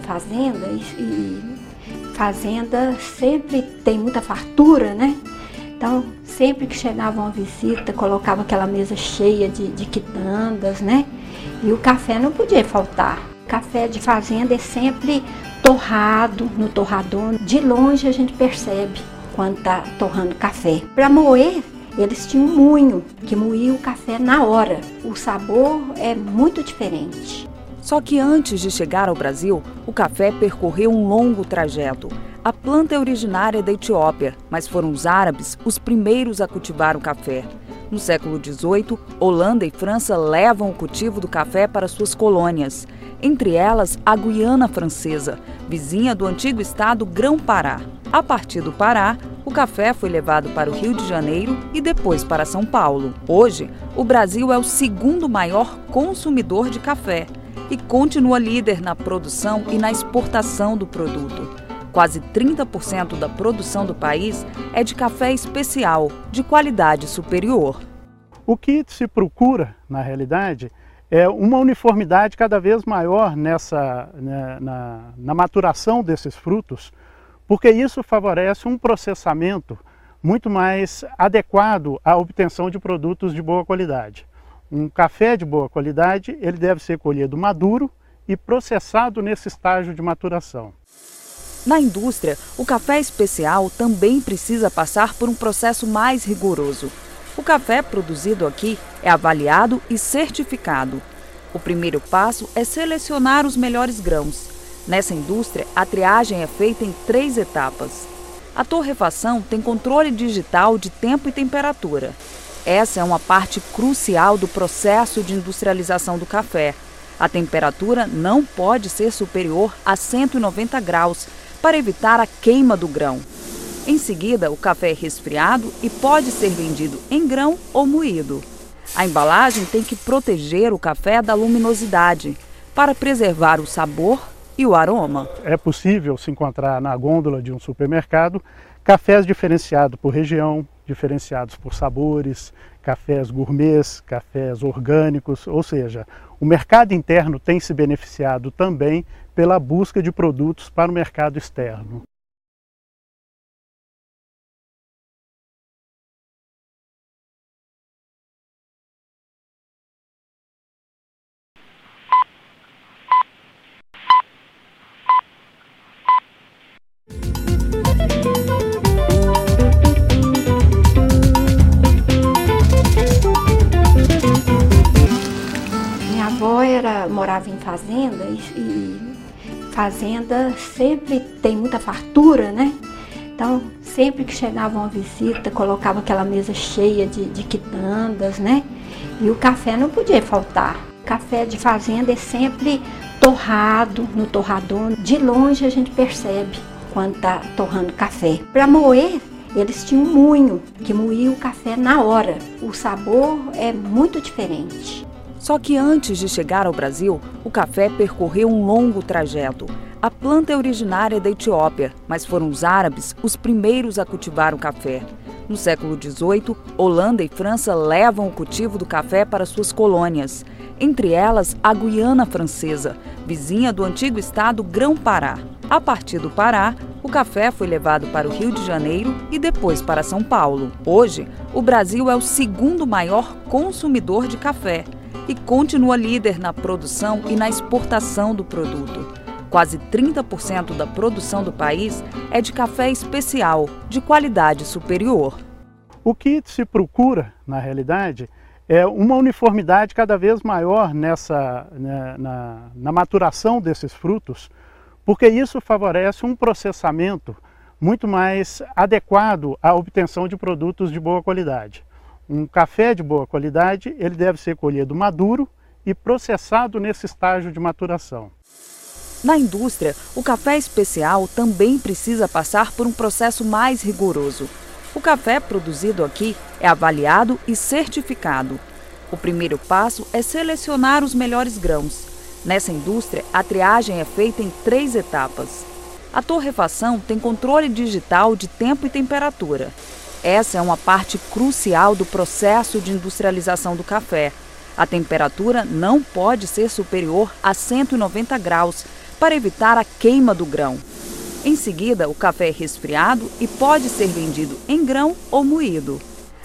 fazenda e, e fazenda sempre tem muita fartura, né? Então, sempre que chegava uma visita, colocava aquela mesa cheia de, de quitandas, né? E o café não podia faltar. Café de fazenda é sempre torrado no torrador. De longe a gente percebe quando está torrando café. Para moer, eles tinham um moinho que moía o café na hora. O sabor é muito diferente. Só que antes de chegar ao Brasil, o café percorreu um longo trajeto. A planta é originária da Etiópia, mas foram os árabes os primeiros a cultivar o café. No século XVIII, Holanda e França levam o cultivo do café para suas colônias, entre elas a Guiana Francesa, vizinha do antigo estado Grão-Pará. A partir do Pará, o café foi levado para o Rio de Janeiro e depois para São Paulo. Hoje, o Brasil é o segundo maior consumidor de café e continua líder na produção e na exportação do produto. Quase 30% da produção do país é de café especial, de qualidade superior. O que se procura, na realidade, é uma uniformidade cada vez maior nessa, né, na, na maturação desses frutos, porque isso favorece um processamento muito mais adequado à obtenção de produtos de boa qualidade. Um café de boa qualidade, ele deve ser colhido maduro e processado nesse estágio de maturação. Na indústria, o café especial também precisa passar por um processo mais rigoroso. O café produzido aqui é avaliado e certificado. O primeiro passo é selecionar os melhores grãos. Nessa indústria, a triagem é feita em três etapas. A torrefação tem controle digital de tempo e temperatura. Essa é uma parte crucial do processo de industrialização do café. A temperatura não pode ser superior a 190 graus para evitar a queima do grão. Em seguida, o café é resfriado e pode ser vendido em grão ou moído. A embalagem tem que proteger o café da luminosidade para preservar o sabor e o aroma. É possível se encontrar na gôndola de um supermercado cafés diferenciados por região, diferenciados por sabores, cafés gourmets, cafés orgânicos, ou seja, o mercado interno tem se beneficiado também pela busca de produtos para o mercado externo. Era, morava em fazenda e, e fazenda sempre tem muita fartura, né? Então, sempre que chegava uma visita, colocava aquela mesa cheia de, de quitandas, né? E o café não podia faltar. Café de fazenda é sempre torrado no torrador. De longe a gente percebe quando está torrando café. Para moer, eles tinham um moinho que moía o café na hora. O sabor é muito diferente. Só que antes de chegar ao Brasil, o café percorreu um longo trajeto. A planta é originária da Etiópia, mas foram os árabes os primeiros a cultivar o café. No século XVIII, Holanda e França levam o cultivo do café para suas colônias, entre elas a Guiana Francesa, vizinha do antigo estado Grão-Pará. A partir do Pará, o café foi levado para o Rio de Janeiro e depois para São Paulo. Hoje, o Brasil é o segundo maior consumidor de café e continua líder na produção e na exportação do produto. Quase 30% da produção do país é de café especial, de qualidade superior. O que se procura, na realidade, é uma uniformidade cada vez maior nessa, né, na, na maturação desses frutos, porque isso favorece um processamento muito mais adequado à obtenção de produtos de boa qualidade. Um café de boa qualidade, ele deve ser colhido maduro e processado nesse estágio de maturação. Na indústria, o café especial também precisa passar por um processo mais rigoroso. O café produzido aqui é avaliado e certificado. O primeiro passo é selecionar os melhores grãos. Nessa indústria, a triagem é feita em três etapas. A torrefação tem controle digital de tempo e temperatura. Essa é uma parte crucial do processo de industrialização do café. A temperatura não pode ser superior a 190 graus para evitar a queima do grão. Em seguida, o café é resfriado e pode ser vendido em grão ou moído.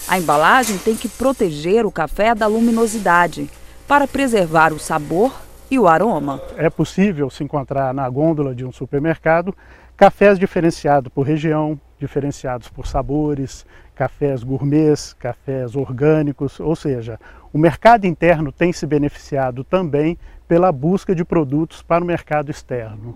A embalagem tem que proteger o café da luminosidade para preservar o sabor e o aroma. É possível se encontrar na gôndola de um supermercado cafés diferenciados por região, diferenciados por sabores, cafés gourmets, cafés orgânicos, ou seja, o mercado interno tem se beneficiado também pela busca de produtos para o mercado externo.